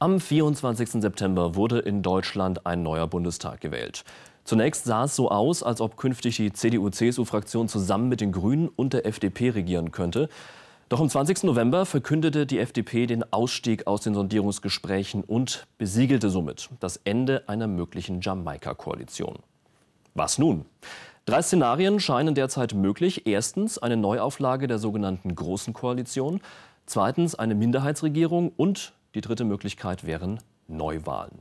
Am 24. September wurde in Deutschland ein neuer Bundestag gewählt. Zunächst sah es so aus, als ob künftig die CDU-CSU-Fraktion zusammen mit den Grünen und der FDP regieren könnte. Doch am 20. November verkündete die FDP den Ausstieg aus den Sondierungsgesprächen und besiegelte somit das Ende einer möglichen Jamaika-Koalition. Was nun? Drei Szenarien scheinen derzeit möglich. Erstens eine Neuauflage der sogenannten Großen Koalition. Zweitens eine Minderheitsregierung und die dritte Möglichkeit wären Neuwahlen.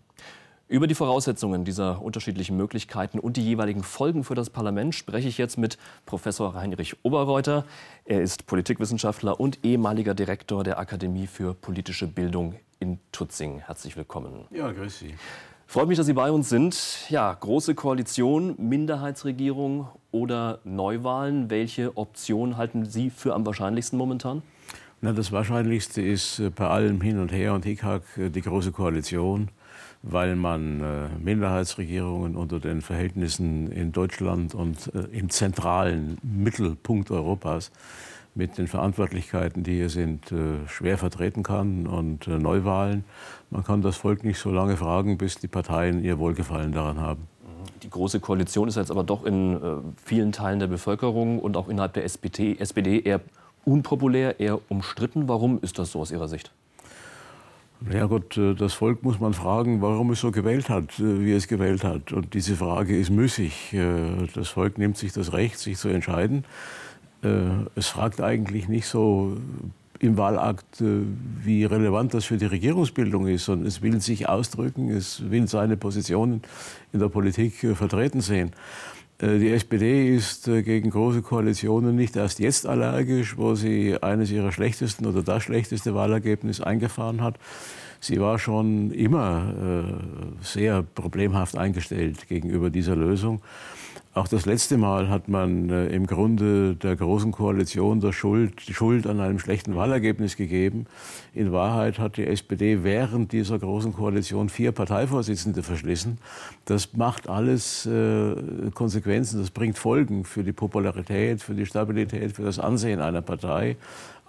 Über die Voraussetzungen dieser unterschiedlichen Möglichkeiten und die jeweiligen Folgen für das Parlament spreche ich jetzt mit Professor Heinrich Oberreuter. Er ist Politikwissenschaftler und ehemaliger Direktor der Akademie für politische Bildung in Tutzing. Herzlich willkommen. Ja, grüß Sie. Freut mich, dass Sie bei uns sind. Ja, große Koalition, Minderheitsregierung oder Neuwahlen. Welche Option halten Sie für am wahrscheinlichsten momentan? Na, das Wahrscheinlichste ist äh, bei allem Hin und Her und Hickhack äh, die Große Koalition, weil man äh, Minderheitsregierungen unter den Verhältnissen in Deutschland und im zentralen Mittelpunkt Europas mit den Verantwortlichkeiten, die hier sind, schwer vertreten kann und Neuwahlen. Man kann das Volk nicht so lange fragen, bis die Parteien ihr Wohlgefallen daran haben. Die Große Koalition ist jetzt aber doch in vielen Teilen der Bevölkerung und auch innerhalb der SPD eher unpopulär, eher umstritten. Warum ist das so aus Ihrer Sicht? Ja gut, äh, das Volk muss man fragen, warum es so gewählt hat, äh, wie es gewählt hat. Und diese Frage ist müßig. Äh, das Volk nimmt sich das Recht, sich zu entscheiden. Es fragt eigentlich nicht so im Wahlakt, wie relevant das für die Regierungsbildung ist, sondern es will sich ausdrücken, es will seine Positionen in der Politik vertreten sehen. Äh, die SPD ist äh, gegen große Koalitionen nicht erst jetzt allergisch, wo sie eines ihrer schlechtesten oder das schlechteste Wahlergebnis eingefahren hat. Sie war schon immer äh, sehr problemhaft eingestellt gegenüber dieser Lösung. Auch das letzte Mal hat man äh, im Grunde der Großen Koalition der Schuld, die Schuld an einem schlechten Wahlergebnis gegeben. In Wahrheit hat die SPD während dieser Großen Koalition vier Parteivorsitzende verschlissen. Das macht alles äh, Konsequenzen, das bringt Folgen für die Popularität, für die Stabilität, für das Ansehen einer Partei.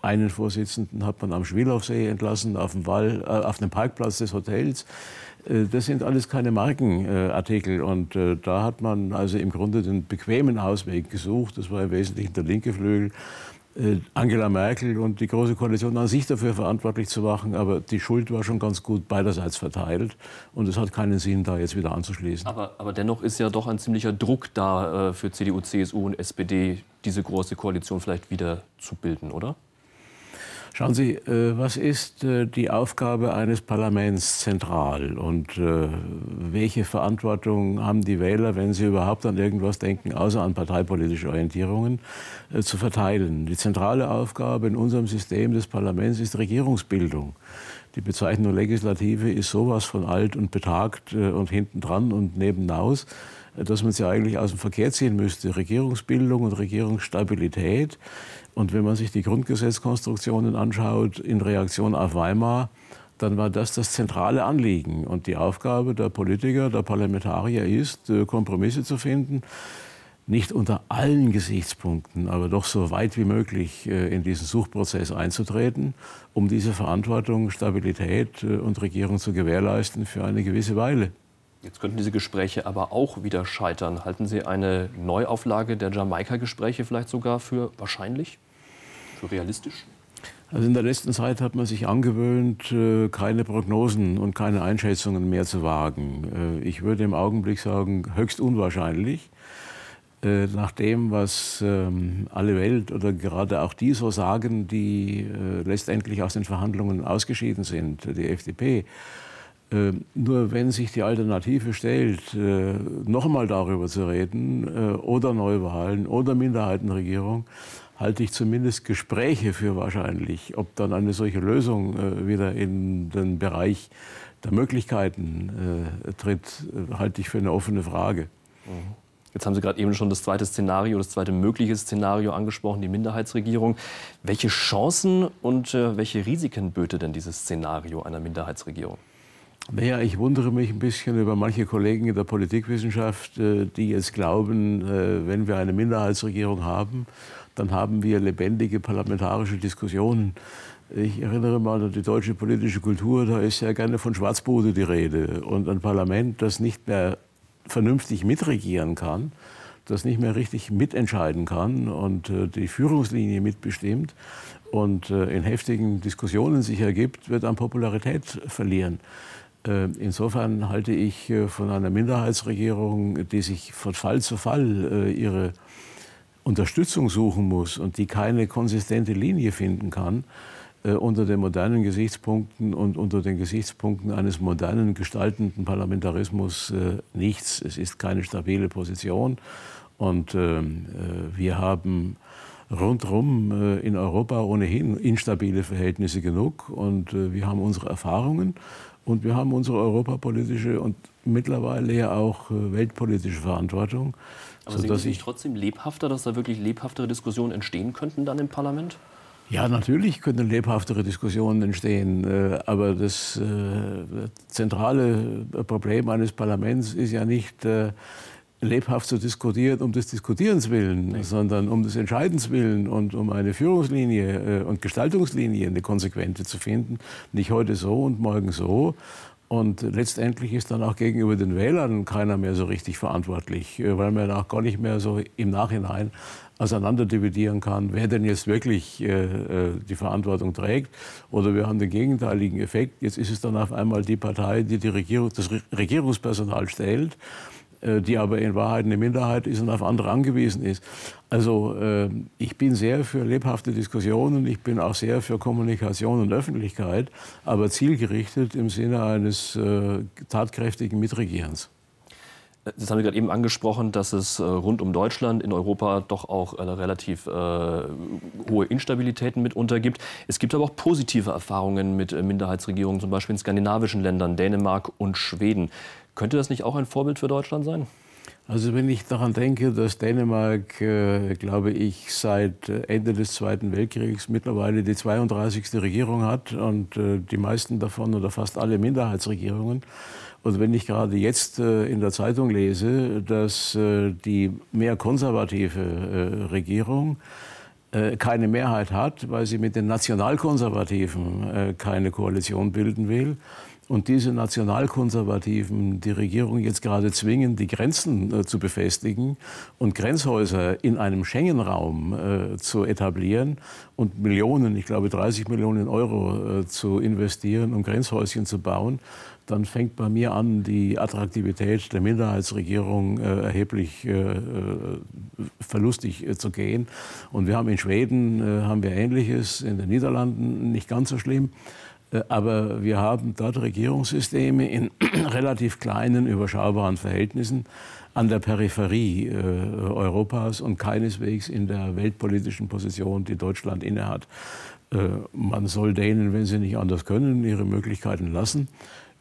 Einen Vorsitzenden hat man am Schwielaufsee entlassen, auf dem, Wall, äh, auf dem Parkplatz des Hotels. Äh, das sind alles keine Markenartikel. Und äh, da hat man also im Grunde den bequemen Ausweg gesucht. Das war im Wesentlichen der linke Flügel. Äh, Angela Merkel und die Große Koalition an sich dafür verantwortlich zu machen. Aber die Schuld war schon ganz gut beiderseits verteilt. Und es hat keinen Sinn, da jetzt wieder anzuschließen. Aber, aber dennoch ist ja doch ein ziemlicher Druck da für CDU, CSU und SPD, diese Große Koalition vielleicht wieder zu bilden, oder? Schauen Sie, äh, was ist äh, die Aufgabe eines Parlaments zentral und äh, welche Verantwortung haben die Wähler, wenn sie überhaupt an irgendwas denken, außer an parteipolitische Orientierungen, zu verteilen? Die zentrale Aufgabe in unserem System des Parlaments ist Regierungsbildung. Die Bezeichnung Legislative ist sowas von alt und betagt und hintendran und nebenaus, dass man sie eigentlich aus dem Verkehr ziehen müsste. Regierungsbildung und Regierungsstabilität und wenn man sich die Grundgesetzkonstruktionen anschaut in Reaktion auf Weimar, dann war das das zentrale Anliegen. Und die Aufgabe der Politiker, der Parlamentarier ist, äh, Kompromisse zu finden, nicht unter allen Gesichtspunkten, aber doch so weit wie möglich äh, in diesen Suchprozess einzutreten, um diese Verantwortung, Stabilität äh, und Regierung zu gewährleisten für eine gewisse Weile. Jetzt könnten diese Gespräche aber auch wieder scheitern. Halten Sie eine Neuauflage der Jamaika-Gespräche vielleicht sogar für wahrscheinlich? für realistisch? Also in der letzten Zeit hat man sich angewöhnt, äh, keine Prognosen und keine Einschätzungen mehr zu wagen. Äh, ich würde im Augenblick sagen, höchst unwahrscheinlich. Äh, nach dem, was ähm, alle Welt oder gerade auch die so sagen, die letztendlich aus den Verhandlungen ausgeschieden sind, die FDP. Nur wenn sich die Alternative stellt, noch einmal darüber zu reden, oder Neuwahlen oder Minderheitenregierung, halte ich zumindest Gespräche für wahrscheinlich. Ob dann eine solche Lösung äh, wieder in den Bereich der Möglichkeiten äh, tritt, äh, halte ich für eine offene Frage. Mhm. Jetzt haben Sie gerade eben schon das zweite Szenario, das zweite mögliche Szenario angesprochen, die Minderheitsregierung. Welche Chancen und äh, welche Risiken böte denn dieses Szenario einer Minderheitsregierung? Naja, ich wundere mich ein bisschen über manche Kollegen in der Politikwissenschaft, äh, die jetzt glauben, äh, wenn wir eine Minderheitsregierung haben dann haben wir lebendige parlamentarische Diskussionen. Ich erinnere mal an die deutsche politische Kultur, da ist ja gerne von Schwarzbude die Rede. Und ein Parlament, das nicht mehr vernünftig mitregieren kann, das nicht mehr richtig mitentscheiden kann und äh, die Führungslinie mitbestimmt und in heftigen Diskussionen sich ergibt, wird an Popularität verlieren. Äh, insofern halte ich äh, von einer Minderheitsregierung, die sich von Fall zu Fall äh, ihre Unterstützung suchen muss und die keine konsistente Linie finden kann, unter den modernen Gesichtspunkten und unter den Gesichtspunkten eines modernen gestaltenden Parlamentarismus nichts. Es ist keine stabile Position. Und ähm, äh, wir haben rundherum in Europa ohnehin instabile Verhältnisse genug. Und wir haben unsere Erfahrungen und wir haben unsere europapolitische und mittlerweile ja auch äh, weltpolitische Verantwortung. Aber sehen Sie nicht trotzdem lebhafter, dass da wirklich lebhaftere Diskussionen entstehen könnten dann im Parlament? Ja, natürlich können lebhaftere Diskussionen entstehen. Äh, aber das äh, zentrale Problem eines Parlaments ist ja nicht lebhaft zu diskutieren um des Diskutierens willen, nee. sondern um des Entscheidens willen und um eine Führungslinie und Gestaltungslinie, eine konsequente zu finden. Nicht heute so und morgen so. Und letztendlich ist dann auch gegenüber den Wählern keiner mehr so richtig verantwortlich, weil man auch gar nicht mehr so im Nachhinein auseinanderdividieren kann, wer denn jetzt wirklich äh, äh, die Verantwortung trägt. Oder wir haben den gegenteiligen Effekt. Jetzt ist es dann auf einmal die Partei, die, die Regierung, das Regierungspersonal stellt, äh, die aber in Wahrheit eine Minderheit ist und auf andere angewiesen ist. Also äh, ich bin sehr für lebhafte Diskussionen, ich bin auch sehr für Kommunikation und Öffentlichkeit, aber zielgerichtet im Sinne eines äh, tatkräftigen Mitregierens. Das haben Sie gerade eben angesprochen, dass es äh, rund um Deutschland in Europa doch auch äh, relativ äh, hohe Instabilitäten mitunter gibt. Es gibt aber auch positive Erfahrungen mit äh, Minderheitsregierungen, zum Beispiel in skandinavischen Ländern, Dänemark und Schweden. Könnte das nicht auch ein Vorbild für Deutschland sein? Also wenn ich daran denke, dass Dänemark, äh, glaube ich, seit Ende des Zweiten Weltkriegs mittlerweile die 32. Regierung hat und äh, die meisten davon oder fast alle Minderheitsregierungen, und wenn ich gerade jetzt äh, in der Zeitung lese, dass äh, die mehr konservative äh, Regierung äh, keine Mehrheit hat, weil sie mit den Nationalkonservativen keine Koalition bilden will, und diese Nationalkonservativen die Regierung jetzt gerade zwingen, die Grenzen äh, zu befestigen und Grenzhäuser in einem Schengen-Raum äh, zu etablieren und Millionen, ich glaube 30 Millionen Euro äh, zu investieren, um Grenzhäuschen zu bauen, dann fängt bei mir an, die Attraktivität der Minderheitsregierung äh, erheblich äh, äh verlustig äh, zu gehen. Und wir haben in Schweden äh, haben wir Ähnliches, in den Niederlanden nicht ganz so schlimm. Äh, aber wir haben dort Regierungssysteme in relativ kleinen, überschaubaren Verhältnissen an der Peripherie Europas und keineswegs in der weltpolitischen Position, die Deutschland innehat. Man soll denen, wenn sie nicht anders können, ihre Möglichkeiten lassen.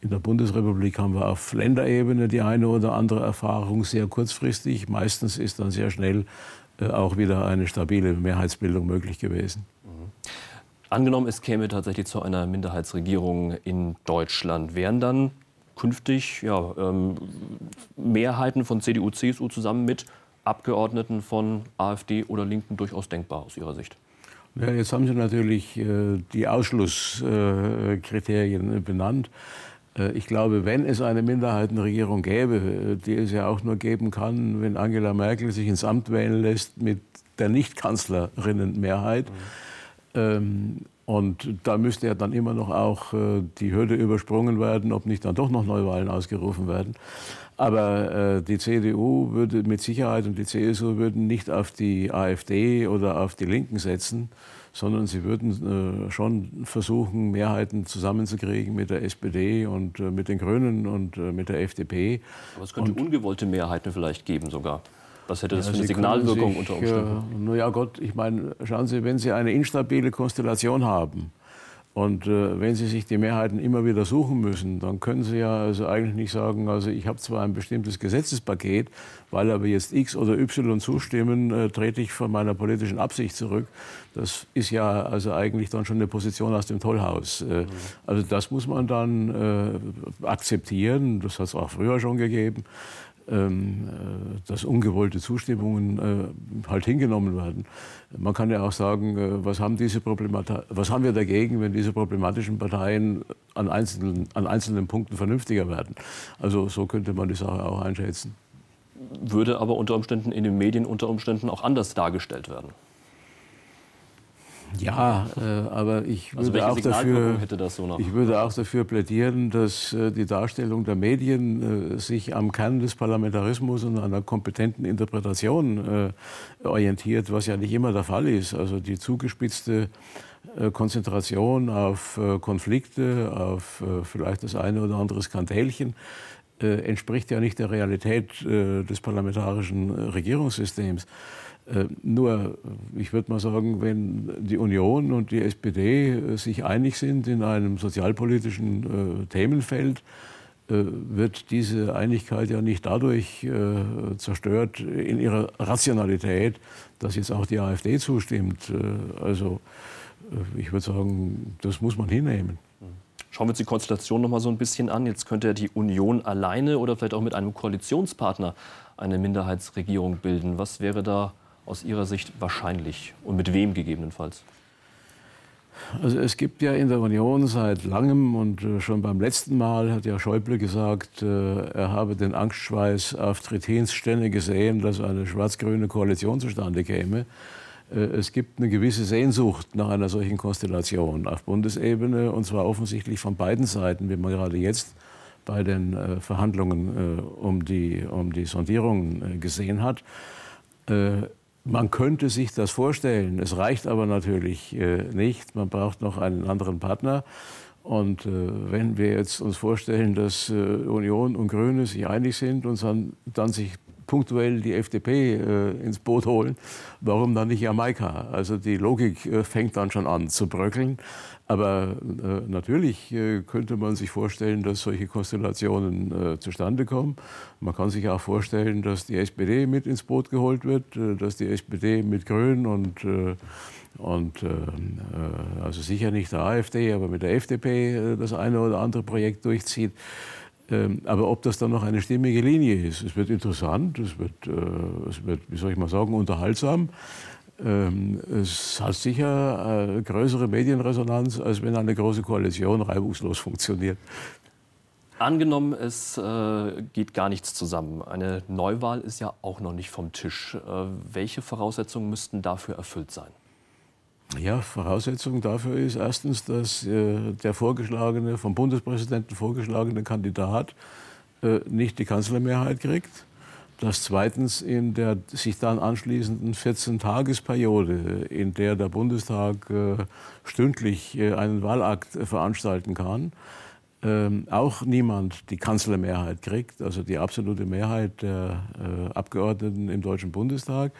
In der Bundesrepublik haben wir auf Länderebene die eine oder andere Erfahrung sehr kurzfristig. Meistens ist dann sehr schnell äh, auch wieder eine stabile Mehrheitsbildung möglich gewesen. Angenommen, es käme tatsächlich zu einer Minderheitsregierung in Deutschland, wären dann künftig ja, ähm, Mehrheiten von CDU, CSU zusammen mit Abgeordneten von AfD oder Linken durchaus denkbar aus Ihrer Sicht? Ja, jetzt haben Sie natürlich äh, die Ausschlusskriterien äh, benannt. Äh, ich glaube, wenn es eine Minderheitenregierung gäbe, äh, die es ja auch nur geben kann, wenn Angela Merkel sich ins Amt wählen lässt mit der Nicht-Kanzlerinnenmehrheit. Mhm. Und da müsste ja dann immer noch auch äh, die Hürde übersprungen werden, ob nicht dann doch noch Neuwahlen ausgerufen werden. Aber die CDU würde mit Sicherheit und die CSU würden nicht auf die AfD oder auf die Linken setzen, sondern sie würden äh, schon versuchen, Mehrheiten zusammenzukriegen mit der SPD und äh, mit den Grünen und äh, mit der FDP. Aber es könnte und, ungewollte Mehrheiten vielleicht geben sogar. Was hätte das ja, für eine Signalwirkung sich, unter Umständen? Äh, naja Gott, ich meine, schauen Sie, wenn Sie eine instabile Konstellation haben, und äh, wenn Sie sich die Mehrheiten immer wieder suchen müssen, dann können Sie ja also eigentlich nicht sagen, also ich habe zwar ein bestimmtes Gesetzespaket, weil aber jetzt X oder Y zustimmen, äh, trete ich von meiner politischen Absicht zurück. Das ist ja also eigentlich dann schon eine Position aus dem Tollhaus. Äh, mhm. Also das muss man dann äh, akzeptieren. Das hat es auch früher schon gegeben. Ähm, äh, dass ungewollte Zustimmungen äh, halt hingenommen werden. Man kann ja auch sagen, äh, was haben, diese was haben wir dagegen, wenn diese problematischen Parteien an einzelnen, an einzelnen Punkten vernünftiger werden. Also so könnte man die Sache auch einschätzen. Würde aber unter Umständen in den Medien unter Umständen auch anders dargestellt werden. Ja, äh, aber ich also würde, also auch dafür, so ich würde auch dafür plädieren, dass äh, die Darstellung der Medien äh, sich am Kern des Parlamentarismus und einer kompetenten Interpretation äh, orientiert, was ja nicht immer der Fall ist. Also die zugespitzte äh, Konzentration auf äh, Konflikte, auf vielleicht das eine oder andere Skandälchen, entspricht ja nicht der Realität des parlamentarischen Regierungssystems. Äh, nur, ich würde mal sagen, wenn die Union und die SPD äh, sich einig sind in einem sozialpolitischen äh, Themenfeld, wird diese Einigkeit ja nicht dadurch zerstört in ihrer Rationalität, dass jetzt auch die AfD zustimmt. also ich würde sagen, das muss man hinnehmen. Schauen wir uns die Konstellation noch mal so ein bisschen an. Jetzt könnte ja die Union alleine oder vielleicht auch mit einem Koalitionspartner eine Minderheitsregierung bilden. Was wäre da aus Ihrer Sicht wahrscheinlich und mit wem gegebenenfalls? Also es gibt ja in der Union seit langem und äh, schon beim letzten Mal hat ja Schäuble gesagt, äh, er habe den Angstschweiß auf Trittins Stände gesehen, dass eine schwarz-grüne Koalition zustande käme. Äh, es gibt eine gewisse Sehnsucht nach einer solchen Konstellation auf Bundesebene und zwar offensichtlich von beiden Seiten, wie man gerade jetzt bei den Verhandlungen um die, um die Sondierungen gesehen hat. Man könnte sich das vorstellen. Es reicht aber natürlich äh, nicht. Man braucht noch einen anderen Partner. Und äh, wenn wir jetzt uns vorstellen, dass äh, Union und Grüne sich einig sind und dann, dann sich punktuell die FDP äh, ins Boot holen, warum dann nicht Jamaika? Also die Logik äh, fängt dann schon an zu bröckeln. Aber äh, natürlich äh, könnte man sich vorstellen, dass solche Konstellationen äh, zustande kommen. Man kann sich auch vorstellen, dass die SPD mit ins Boot geholt wird, äh, dass die SPD mit Grün und, äh, und äh, also sicher nicht der AfD, aber mit der FDP das eine oder andere Projekt durchzieht. Ähm, aber ob das dann noch eine stimmige Linie ist, es wird interessant, es wird, es wird wie soll ich mal sagen, unterhaltsam. Ähm, es hat sicher äh, größere Medienresonanz, als wenn eine große Koalition reibungslos funktioniert. Angenommen, es äh, geht gar nichts zusammen. Eine Neuwahl ist ja auch noch nicht vom Tisch. Äh, welche Voraussetzungen müssten dafür erfüllt sein? Ja, Voraussetzung dafür ist erstens, dass äh, der vorgeschlagene, vom Bundespräsidenten vorgeschlagene Kandidat nicht die Kanzlermehrheit kriegt dass zweitens in der sich dann anschließenden 14-Tagesperiode, in der der Bundestag äh, stündlich äh, einen Wahlakt äh, veranstalten kann, ähm, auch niemand die Kanzlermehrheit kriegt, also die absolute Mehrheit der Abgeordneten im Deutschen Bundestag.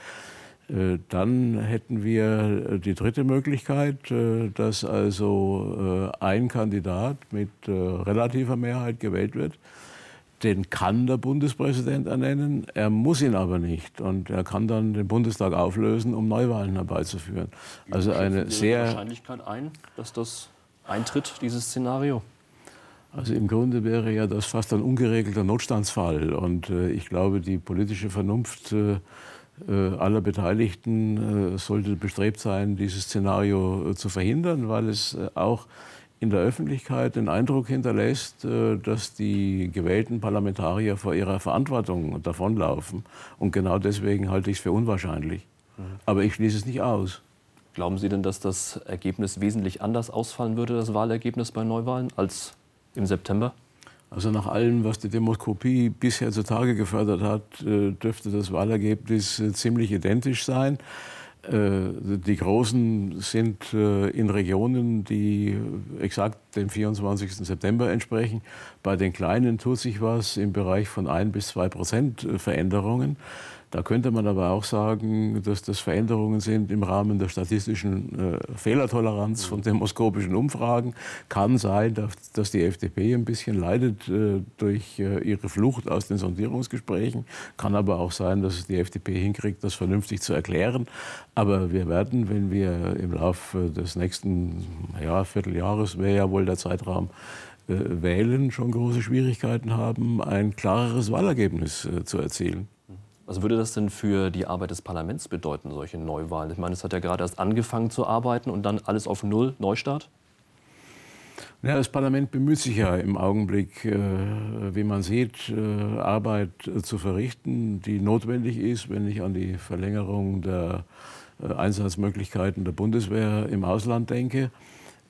Dann hätten wir die dritte Möglichkeit, dass also ein Kandidat mit relativer Mehrheit gewählt wird den kann der Bundespräsident ernennen, er muss ihn aber nicht. Und er kann dann den Bundestag auflösen, um Neuwahlen herbeizuführen. Also eine sehr. Wahrscheinlichkeit ein, dass das eintritt, dieses Szenario? Also im Grunde wäre ja das fast ein ungeregelter Notstandsfall. Und äh, ich glaube, die politische Vernunft äh, äh aller Beteiligten äh, sollte bestrebt sein, dieses Szenario äh, zu verhindern, weil es äh, auch in der Öffentlichkeit den Eindruck hinterlässt, äh, dass die gewählten Parlamentarier vor ihrer Verantwortung davonlaufen. Und genau deswegen halte ich es für unwahrscheinlich. Mhm. Aber ich schließe es nicht aus. Glauben Sie denn, dass das Ergebnis wesentlich anders ausfallen würde, das Wahlergebnis bei Neuwahlen, als im September? Also nach allem, was die Demoskopie bisher zutage gefördert hat, äh, dürfte das Wahlergebnis äh, ziemlich identisch sein. Äh, die Großen sind äh, in Regionen, die exakt dem 24. September entsprechen. Bei den Kleinen tut sich was im Bereich von ein bis zwei Prozent äh, Veränderungen. Da könnte man aber auch sagen, dass das Veränderungen sind im Rahmen der statistischen äh, Fehlertoleranz von demoskopischen Umfragen. Kann sein, dass, dass die FDP ein bisschen leidet äh, durch äh, ihre Flucht aus den Sondierungsgesprächen. Kann aber auch sein, dass es die FDP hinkriegt, das vernünftig zu erklären. Aber wir werden, wenn wir im Laufe des nächsten ja, Vierteljahres, wäre ja wohl der Zeitraum, Wählen schon große Schwierigkeiten haben, ein klareres Wahlergebnis zu erzielen. Was würde das denn für die Arbeit des Parlaments bedeuten, solche Neuwahlen? Ich meine, es hat ja gerade erst angefangen zu arbeiten und dann alles auf Null, Neustart? Ja, das Parlament bemüht sich ja im Augenblick, äh, wie man sieht, äh, Arbeit äh, zu verrichten, die notwendig ist, wenn ich an die Verlängerung der äh, Einsatzmöglichkeiten der Bundeswehr im Ausland denke.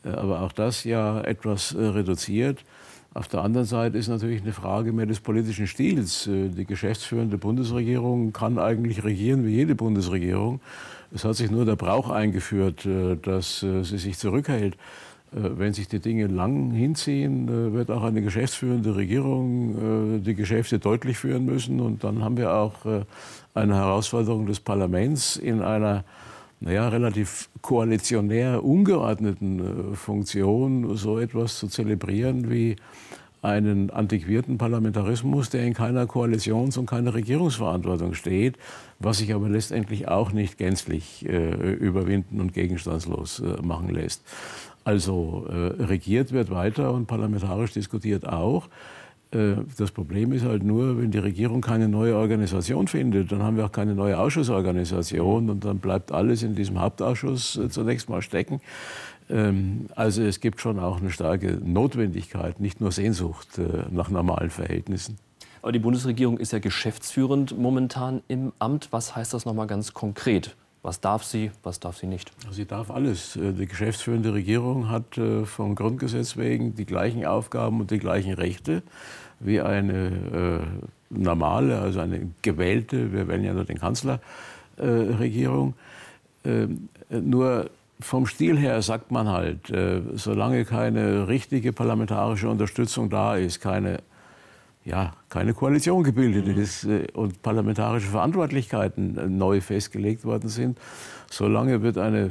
Äh, aber auch das ja etwas äh, reduziert. Auf der anderen Seite ist natürlich eine Frage mehr des politischen Stils. Die geschäftsführende Bundesregierung kann eigentlich regieren wie jede Bundesregierung. Es hat sich nur der Brauch eingeführt, dass sie sich zurückhält. Äh, wenn sich die Dinge lang hinziehen, äh, wird auch eine geschäftsführende Regierung äh, die Geschäfte deutlich führen müssen. Und dann haben wir auch eine Herausforderung des Parlaments in einer naja, relativ koalitionär ungeordneten Funktion so etwas zu zelebrieren wie einen antiquierten Parlamentarismus, der in keiner Koalitions- und keiner Regierungsverantwortung steht, was sich aber letztendlich auch nicht gänzlich äh, überwinden und gegenstandslos äh, machen lässt. Also äh, regiert wird weiter und parlamentarisch diskutiert auch. Äh, das Problem ist halt nur, wenn die Regierung keine neue Organisation findet, dann haben wir auch keine neue Ausschussorganisation und dann bleibt alles in diesem Hauptausschuss äh, zunächst mal stecken. Ähm, also es gibt schon auch eine starke Notwendigkeit, nicht nur Sehnsucht äh, nach normalen Verhältnissen. Aber die Bundesregierung ist ja geschäftsführend momentan im Amt. Was heißt das noch mal ganz konkret? Was darf sie, was darf sie nicht? Sie darf alles. Äh, die geschäftsführende Regierung hat äh, vom Grundgesetz wegen die gleichen Aufgaben und die gleichen Rechte wie eine äh, normale, also eine gewählte, wir wählen ja nur den Kanzler, äh, Regierung. Ähm, nur vom Stil her sagt man halt, äh, solange keine richtige parlamentarische Unterstützung da ist, keine ja, keine Koalition gebildet mhm. ist äh, und parlamentarische Verantwortlichkeiten äh, neu festgelegt worden sind, solange wird eine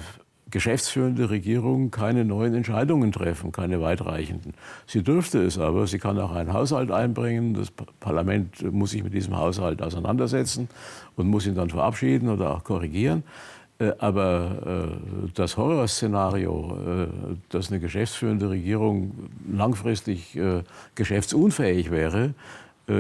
geschäftsführende Regierung keine neuen Entscheidungen treffen, keine weitreichenden. Sie dürfte es aber, sie kann auch einen Haushalt einbringen, das Parlament muss sich mit diesem Haushalt auseinandersetzen und muss ihn dann verabschieden oder auch korrigieren. Äh, aber äh, das Horrorszenario, äh, dass eine geschäftsführende Regierung langfristig geschäftsunfähig wäre,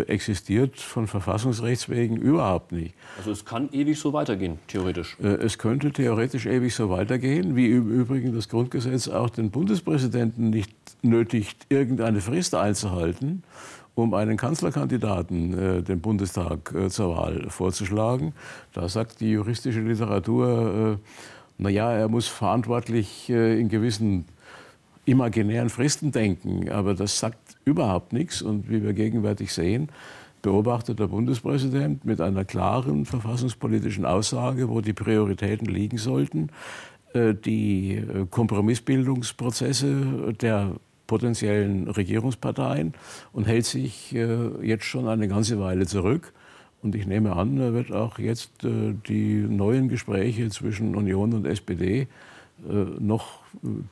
existiert von Verfassungsrechts wegen überhaupt nicht. Also es kann ewig so weitergehen, theoretisch. Es könnte theoretisch ewig so weitergehen, wie im Übrigen das Grundgesetz auch den Bundespräsidenten nicht nötigt, irgendeine Frist einzuhalten um einen Kanzlerkandidaten äh, dem Bundestag äh, zur Wahl vorzuschlagen. Da sagt die juristische Literatur, äh, naja, er muss verantwortlich äh, in gewissen imaginären Fristen denken, aber das sagt überhaupt nichts. Und wie wir gegenwärtig sehen, beobachtet der Bundespräsident mit einer klaren verfassungspolitischen Aussage, wo die Prioritäten liegen sollten, äh, die äh, Kompromissbildungsprozesse der potenziellen Regierungsparteien und hält sich äh, jetzt schon eine ganze Weile zurück. Und ich nehme an, er wird auch jetzt äh, die neuen Gespräche zwischen Union und SPD äh, noch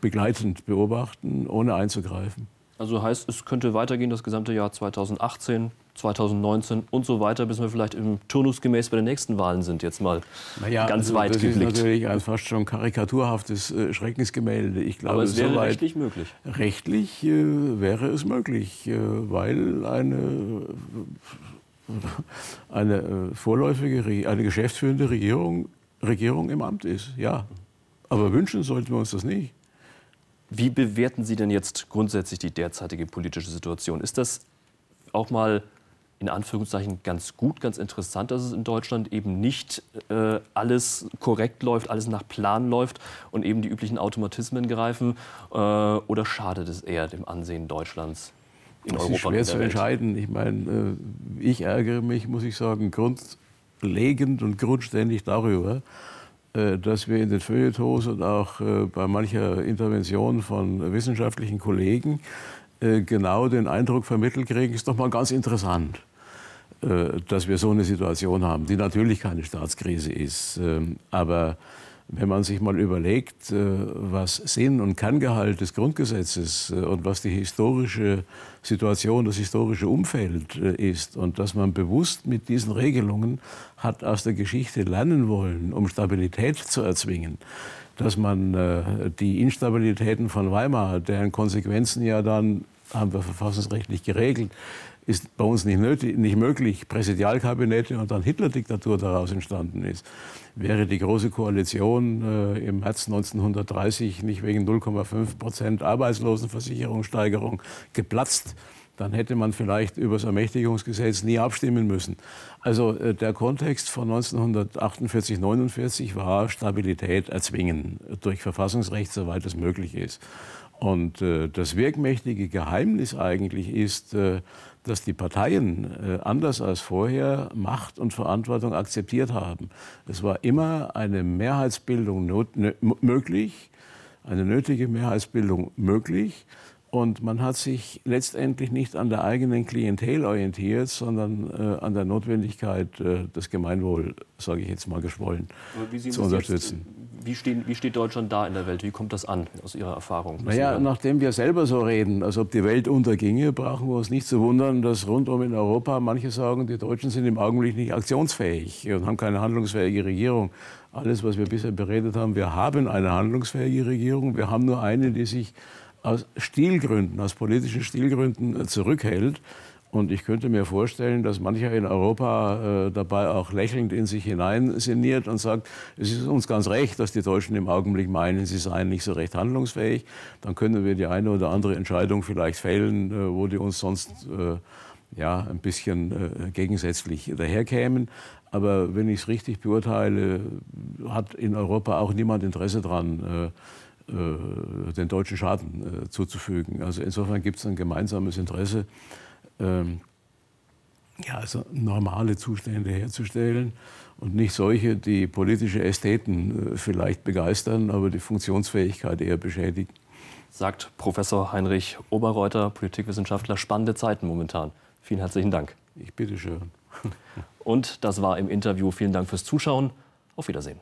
begleitend beobachten, ohne einzugreifen. Also heißt, es könnte weitergehen das gesamte Jahr 2018, 2019 und so weiter, bis wir vielleicht im turnusgemäß bei den nächsten Wahlen sind, jetzt mal naja, ganz also, weit das geblickt. Das ist natürlich ein fast schon karikaturhaftes äh, Schreckensgemälde. Ich glaube, Aber es wäre soweit, rechtlich möglich. Rechtlich äh, wäre es möglich, äh, weil eine, eine äh, vorläufige, eine geschäftsführende Regierung, Regierung im Amt ist. Ja. Aber wünschen sollten wir uns das nicht. Wie bewerten Sie denn jetzt grundsätzlich die derzeitige politische Situation? Ist das auch mal in Anführungszeichen ganz gut, ganz interessant, dass es in Deutschland eben nicht äh, alles korrekt läuft, alles nach Plan läuft und eben die üblichen Automatismen greifen? Äh, oder schadet es eher dem Ansehen Deutschlands in das Europa? Das ist schwer zu entscheiden. Ich meine, äh, ich ärgere mich, muss ich sagen, grundlegend und grundständig darüber, äh, dass wir in den Feuilletons und auch äh, bei mancher Intervention von wissenschaftlichen Kollegen genau den Eindruck vermittelt kriegen, ist doch mal ganz interessant, dass wir so eine Situation haben, die natürlich keine Staatskrise ist. Ähm, aber wenn man sich mal überlegt, äh, was Sinn und Kerngehalt des Grundgesetzes äh, und was die historische Situation, das historische Umfeld äh, ist und dass man bewusst mit diesen Regelungen hat aus der Geschichte lernen wollen, um Stabilität zu erzwingen, dass man die Instabilitäten von Weimar, deren Konsequenzen ja dann haben wir verfassungsrechtlich geregelt, ist bei uns nicht, nötig, nicht möglich. Präsidialkabinette und dann Hitler-Diktatur daraus entstanden ist. Wäre die Große Koalition äh, im März 1930 nicht wegen 0,5 Prozent Arbeitslosenversicherungssteigerung geplatzt, dann hätte man vielleicht über das Ermächtigungsgesetz nie abstimmen müssen. Also äh, der Kontext von 1948, 49 war Stabilität erzwingen durch Verfassungsrecht, soweit es möglich ist. Und äh, das wirkmächtige Geheimnis eigentlich ist, äh, dass die Parteien äh, anders als vorher Macht und Verantwortung akzeptiert haben. Es war immer eine Mehrheitsbildung möglich, eine nötige Mehrheitsbildung möglich. Und man hat sich letztendlich nicht an der eigenen Klientel orientiert, sondern äh, an der Notwendigkeit, äh, das Gemeinwohl, sage ich jetzt mal geschwollen, zu unterstützen. Jetzt, wie, stehen, wie, steht Deutschland da in der Welt? Wie kommt das an aus Ihrer Erfahrung? Naja, nachdem wir selber so reden, als ob die Welt unterginge, brauchen wir uns nicht zu wundern, dass rundum in Europa manche sagen, die Deutschen sind im Augenblick nicht aktionsfähig und haben keine handlungsfähige Regierung. Alles, was wir bisher beredet haben, wir haben eine handlungsfähige Regierung. Wir haben nur eine, die sich aus Stilgründen, aus politischen Stilgründen zurückhält. Und ich könnte mir vorstellen, dass mancher in Europa äh, dabei auch lächelnd in sich hinein sinniert und sagt, es ist uns ganz recht, dass die Deutschen im Augenblick meinen, sie seien nicht so recht handlungsfähig. Dann können wir die eine oder andere Entscheidung vielleicht fällen, äh, wo die uns sonst äh, ja, ein bisschen äh, gegensätzlich daherkämen. Aber wenn ich es richtig beurteile, hat in Europa auch niemand Interesse daran, äh, den Deutschen Schaden äh, zuzufügen. Also insofern gibt es ein gemeinsames Interesse, ähm, ja, also normale Zustände herzustellen und nicht solche, die politische Ästheten äh, vielleicht begeistern, aber die Funktionsfähigkeit eher beschädigen. Sagt Professor Heinrich Oberreuter, Politikwissenschaftler. Spannende Zeiten momentan. Vielen herzlichen Dank. Ich bitte schön. Und das war im Interview. Vielen Dank fürs Zuschauen. Auf Wiedersehen.